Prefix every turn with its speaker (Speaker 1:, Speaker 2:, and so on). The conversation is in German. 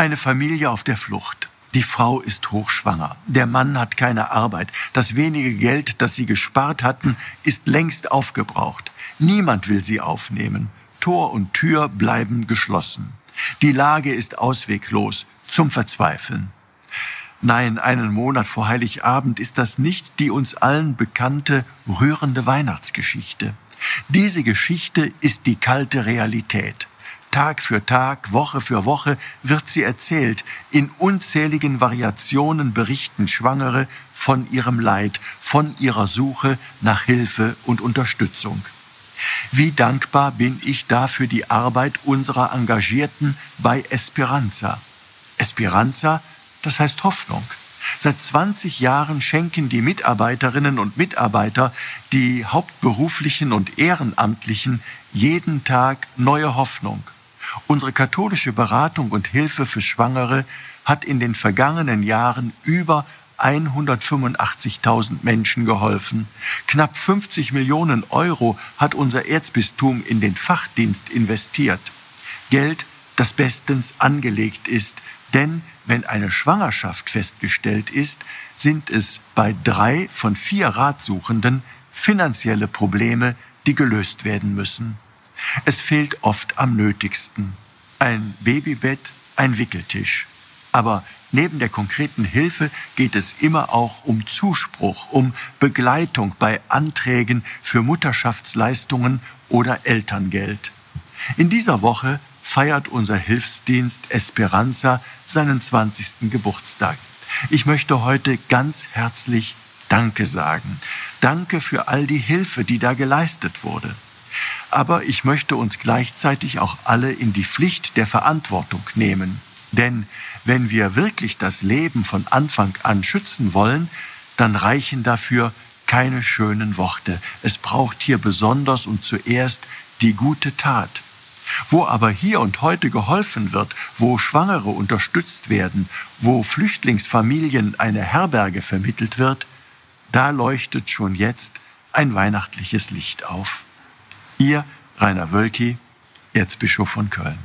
Speaker 1: Eine Familie auf der Flucht. Die Frau ist hochschwanger. Der Mann hat keine Arbeit. Das wenige Geld, das sie gespart hatten, ist längst aufgebraucht. Niemand will sie aufnehmen. Tor und Tür bleiben geschlossen. Die Lage ist ausweglos, zum Verzweifeln. Nein, einen Monat vor Heiligabend ist das nicht die uns allen bekannte, rührende Weihnachtsgeschichte. Diese Geschichte ist die kalte Realität. Tag für Tag, Woche für Woche wird sie erzählt. In unzähligen Variationen berichten Schwangere von ihrem Leid, von ihrer Suche nach Hilfe und Unterstützung. Wie dankbar bin ich dafür die Arbeit unserer Engagierten bei Esperanza. Esperanza das heißt Hoffnung. Seit 20 Jahren schenken die Mitarbeiterinnen und Mitarbeiter, die hauptberuflichen und ehrenamtlichen, jeden Tag neue Hoffnung. Unsere katholische Beratung und Hilfe für Schwangere hat in den vergangenen Jahren über 185.000 Menschen geholfen. Knapp 50 Millionen Euro hat unser Erzbistum in den Fachdienst investiert. Geld, das bestens angelegt ist, denn wenn eine Schwangerschaft festgestellt ist, sind es bei drei von vier Ratsuchenden finanzielle Probleme, die gelöst werden müssen. Es fehlt oft am nötigsten. Ein Babybett, ein Wickeltisch. Aber neben der konkreten Hilfe geht es immer auch um Zuspruch, um Begleitung bei Anträgen für Mutterschaftsleistungen oder Elterngeld. In dieser Woche feiert unser Hilfsdienst Esperanza seinen 20. Geburtstag. Ich möchte heute ganz herzlich Danke sagen. Danke für all die Hilfe, die da geleistet wurde. Aber ich möchte uns gleichzeitig auch alle in die Pflicht der Verantwortung nehmen. Denn wenn wir wirklich das Leben von Anfang an schützen wollen, dann reichen dafür keine schönen Worte. Es braucht hier besonders und zuerst die gute Tat. Wo aber hier und heute geholfen wird, wo Schwangere unterstützt werden, wo Flüchtlingsfamilien eine Herberge vermittelt wird, da leuchtet schon jetzt ein weihnachtliches Licht auf. Ihr Rainer Wölki, Erzbischof von Köln.